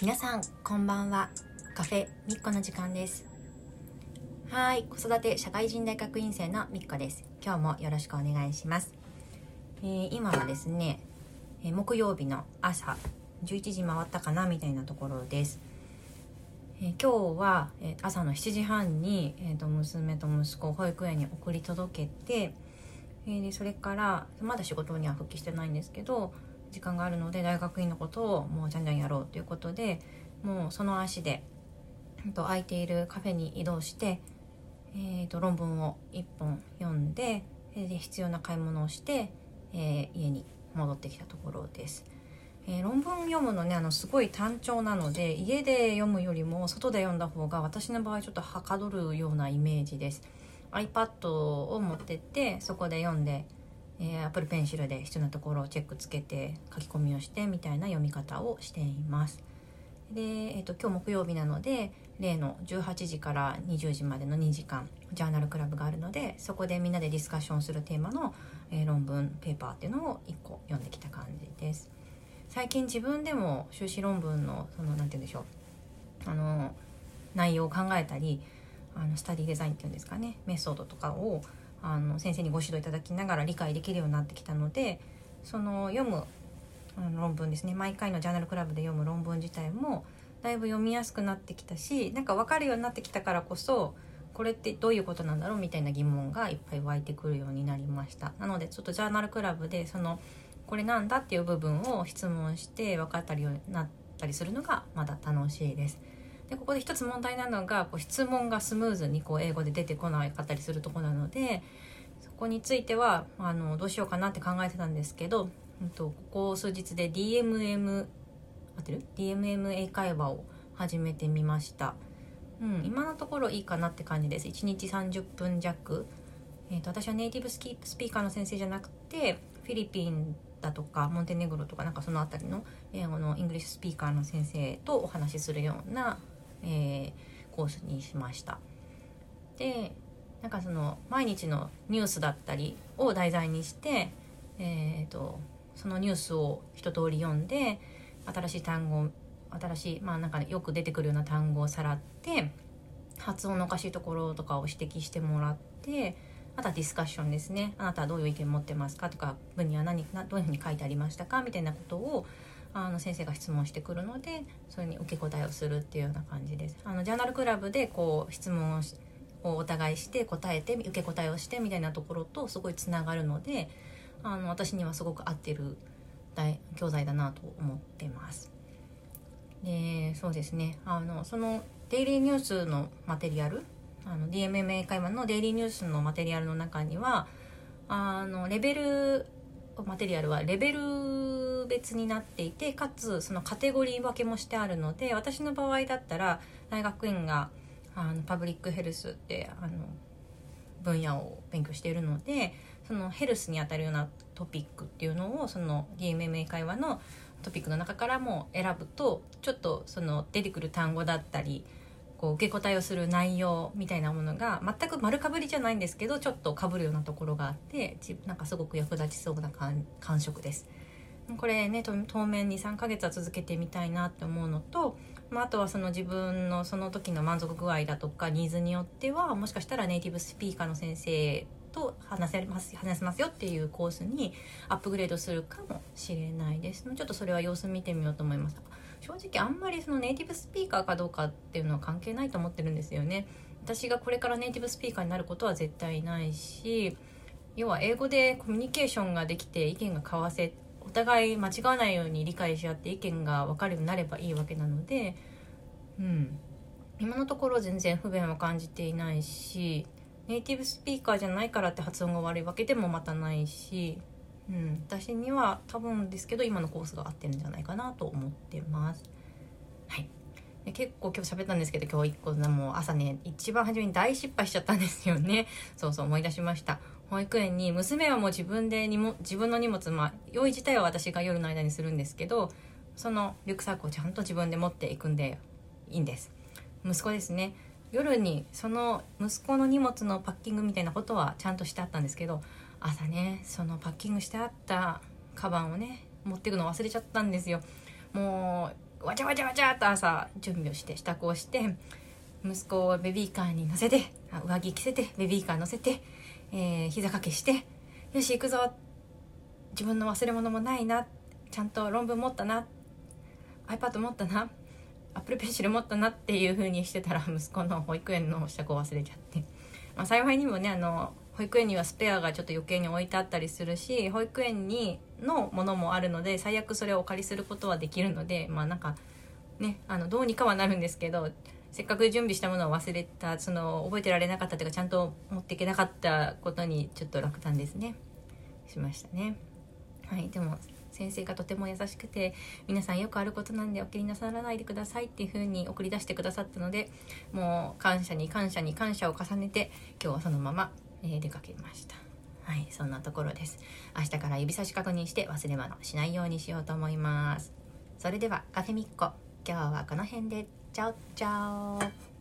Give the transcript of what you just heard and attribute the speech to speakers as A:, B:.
A: 皆さんこんばんは。カフェみっこの時間です。はい子育て社会人大学院生のみっこです。今日もよろしくお願いします、えー、今はですね、えー、木曜日の朝11時回ったかなみたいなところです。えー、今日は、えー、朝の7時半に、えーと、娘と息子を保育園に送り届けて、えー、でそれからまだ仕事には復帰してないんですけど時間があるので大学院のことをもうじゃんじゃんやろうということでもうその足で、と空いているカフェに移動して、えー、と論文を1本読んでで必要な買い物をして、えー、家に戻ってきたところです。えー、論文読むのねあのすごい単調なので家で読むよりも外で読んだ方が私の場合ちょっとはかどるようなイメージです iPad を持ってってそこで読んで、えー、Apple Pencil で必要なところをチェックつけて書き込みをしてみたいな読み方をしています。で、えーと、今日木曜日なので例の18時から20時までの2時間ジャーナルクラブがあるのでそこでみんなでディスカッションするテーマの、えー、論文ペーパーっていうのを1個読んできた感じです。最近自分でも修士論文のその何て言うんでしょう。あの内容を考えたりあのスタディデザインっていうんですかねメソッドとかをあの先生にご指導いただきながら理解できるようになってきたのでその読む論文ですね毎回のジャーナルクラブで読む論文自体もだいぶ読みやすくなってきたしなんか分かるようになってきたからこそこれってどういうことなんだろうみたいな疑問がいっぱい湧いてくるようになりましたなのでちょっとジャーナルクラブでそのこれなんだっていう部分を質問して分かったりようになったりするのがまだ楽しいです。でここで一つ問題なのがこう質問がスムーズにこう英語で出てこなかったりするとこなのでそこについてはあのどうしようかなって考えてたんですけど、うんと、ここ数日で DMM 合ってる ?DMM 英会話を始めてみました。うん、今のところいいかなって感じです。1日30分弱。えーと、私はネイティブスキスピーカーの先生じゃなくてフィリピンだとかモンテネグロとかなんかその辺りの英語の English speaker の先生とお話しするような、えー、コースにしました。でなんかその毎日のニュースだったりを題材にして、えーと、そのニュースを一通り読んで新しい単語新しいまあなんかよく出てくるような単語をさらって発音のおかしいところとかを指摘してもらってあとはディスカッションですね。あなたはどういう意見持ってますかとか文には何どういうふうに書いてありましたかみたいなことをあの先生が質問してくるのでそれに受け答えをするっていうような感じです。あのジャーナルクラブでこう質問をお互いして答えて受け答えをしてみたいなところとすごいつながるのであの私にはすごく合ってる教材だなと思ってます。でそうですね。あのそのデイリーニュースのマテリアルあの DMMA 会話のデイリーニュースのマテリアルの中にはあのレベルマテリアルはレベル別になっていてかつそのカテゴリー分けもしてあるので私の場合だったら大学院があのパブリックヘルスってあの分野を勉強しているのでそのヘルスにあたるようなトピックっていうのをその DMMA 会話のトピックの中からも選ぶとちょっとその出てくる単語だったりこう受け答えをする内容みたいなものが全く丸かぶりじゃないんですけどちょっとかぶるようなところがあってなんかすごく役立ちそうな感触です。これね当面23ヶ月は続けてみたいなって思うのと、まあ、あとはその自分のその時の満足具合だとかニーズによってはもしかしたらネイティブスピーカーの先生と話せます話せますよっていうコースにアップグレードするかもしれないですちょっとそれは様子見てみようと思います正直あんまりそのネイティブスピーカーかどうかっていうのは関係ないと思ってるんですよね。私がこれからネイティブスピーカーになることは絶対ないし要は英語でコミュニケーションができて意見が交わせお互い間違わないように理解し合って意見が分かるようになればいいわけなのでうん。今のところ全然不便は感じていないしネイティブスピーカーじゃないからって発音が悪いわけでもまたないしうん、私には多分ですけど今のコースが合ってるんじゃないかなと思ってます。はい、で結構今日喋ったんですけど今日1個もう朝ね一番初めに大失敗しちゃったんですよね。そうそう思い出しました。保育園に娘はもう自分でにも自分の荷物、まあ、用意自体は私が夜の間にするんですけどそのリュックサックをちゃんと自分で持っていくんでいいんです。息子ですね。夜にその息子の荷物のパッキングみたいなことはちゃんとしてあったんですけど朝ねそのパッキングしてあったカバンをね持ってくの忘れちゃったんですよ。もうわちゃわちゃわちゃっと朝準備をして支度をして息子をベビーカーに乗せて上着着せてベビーカー乗せて、えー、膝掛けしてよし行くぞ。自分の忘れ物もないな。ちゃんと論文持ったな。iPad 持ったな。アップルペンシル持ったなっていう風にしてたら息子の保育園の支度を忘れちゃって、まあ、幸いにもねあの保育園にはスペアがちょっと余計に置いてあったりするし保育園にのものもあるので最悪それをお借りすることはできるのでまあなんかねあのどうにかはなるんですけどせっかく準備したものを忘れたその覚えてられなかったというかちゃんと持っていけなかったことにちょっと落胆ですね。しましたね。はいでも先生がとても優しくて皆さんよくあることなんでお気になさらないでくださいっていう風に送り出してくださったのでもう感謝に感謝に感謝を重ねて今日はそのまま、えー、出かけました。はいそんなところです。明日から指差し確認して忘れ物しないようにしようと思います。それではカフェミッコ。今日はこの辺で。チャオチャオ。